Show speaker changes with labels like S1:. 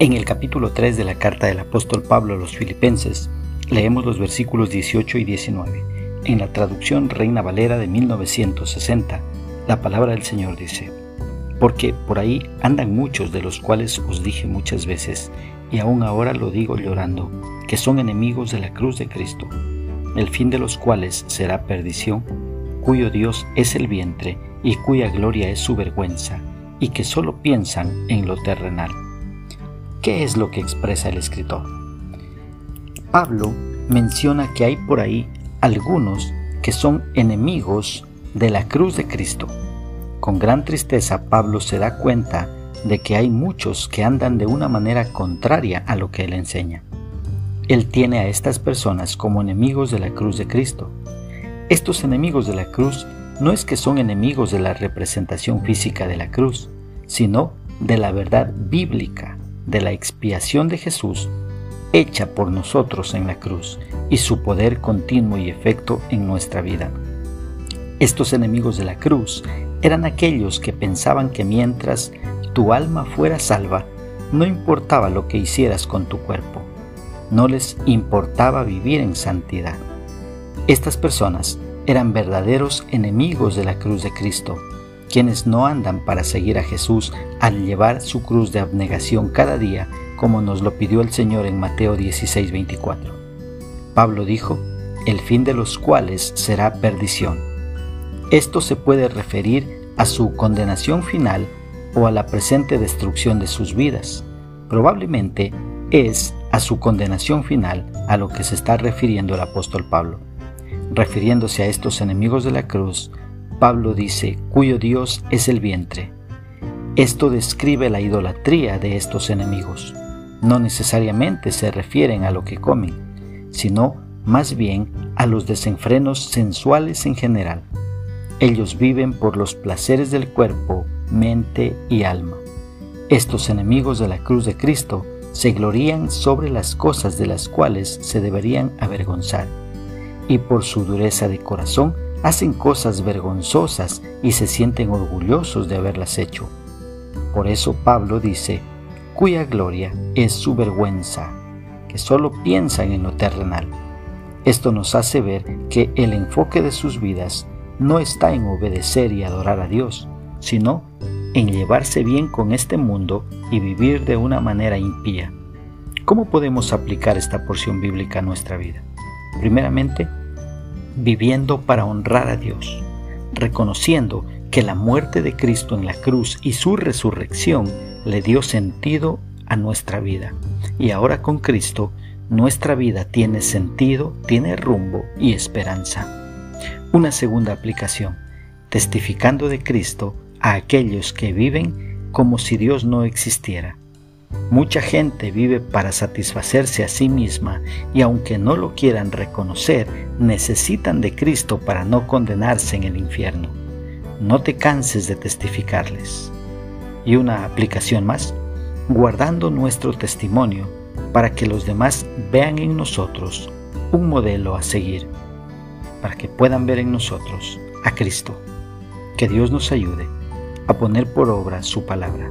S1: En el capítulo 3 de la carta del apóstol Pablo a los filipenses, leemos los versículos 18 y 19. En la traducción Reina Valera de 1960, la palabra del Señor dice, Porque por ahí andan muchos de los cuales os dije muchas veces, y aún ahora lo digo llorando, que son enemigos de la cruz de Cristo, el fin de los cuales será perdición, cuyo Dios es el vientre y cuya gloria es su vergüenza, y que solo piensan en lo terrenal ¿Qué es lo que expresa el escritor? Pablo menciona que hay por ahí algunos que son enemigos de la cruz de Cristo. Con gran tristeza Pablo se da cuenta de que hay muchos que andan de una manera contraria a lo que él enseña. Él tiene a estas personas como enemigos de la cruz de Cristo. Estos enemigos de la cruz no es que son enemigos de la representación física de la cruz, sino de la verdad bíblica de la expiación de Jesús hecha por nosotros en la cruz y su poder continuo y efecto en nuestra vida. Estos enemigos de la cruz eran aquellos que pensaban que mientras tu alma fuera salva, no importaba lo que hicieras con tu cuerpo, no les importaba vivir en santidad. Estas personas eran verdaderos enemigos de la cruz de Cristo quienes no andan para seguir a Jesús al llevar su cruz de abnegación cada día, como nos lo pidió el Señor en Mateo 16:24. Pablo dijo, el fin de los cuales será perdición. Esto se puede referir a su condenación final o a la presente destrucción de sus vidas. Probablemente es a su condenación final a lo que se está refiriendo el apóstol Pablo. Refiriéndose a estos enemigos de la cruz, Pablo dice, cuyo Dios es el vientre. Esto describe la idolatría de estos enemigos. No necesariamente se refieren a lo que comen, sino más bien a los desenfrenos sensuales en general. Ellos viven por los placeres del cuerpo, mente y alma. Estos enemigos de la cruz de Cristo se glorían sobre las cosas de las cuales se deberían avergonzar, y por su dureza de corazón hacen cosas vergonzosas y se sienten orgullosos de haberlas hecho. Por eso Pablo dice, cuya gloria es su vergüenza, que solo piensan en lo terrenal. Esto nos hace ver que el enfoque de sus vidas no está en obedecer y adorar a Dios, sino en llevarse bien con este mundo y vivir de una manera impía. ¿Cómo podemos aplicar esta porción bíblica a nuestra vida? Primeramente, viviendo para honrar a Dios, reconociendo que la muerte de Cristo en la cruz y su resurrección le dio sentido a nuestra vida. Y ahora con Cristo, nuestra vida tiene sentido, tiene rumbo y esperanza. Una segunda aplicación, testificando de Cristo a aquellos que viven como si Dios no existiera Mucha gente vive para satisfacerse a sí misma y aunque no lo quieran reconocer, necesitan de Cristo para no condenarse en el infierno. No te canses de testificarles. Y una aplicación más, guardando nuestro testimonio para que los demás vean en nosotros un modelo a seguir, para que puedan ver en nosotros a Cristo. Que Dios nos ayude a poner por obra su palabra.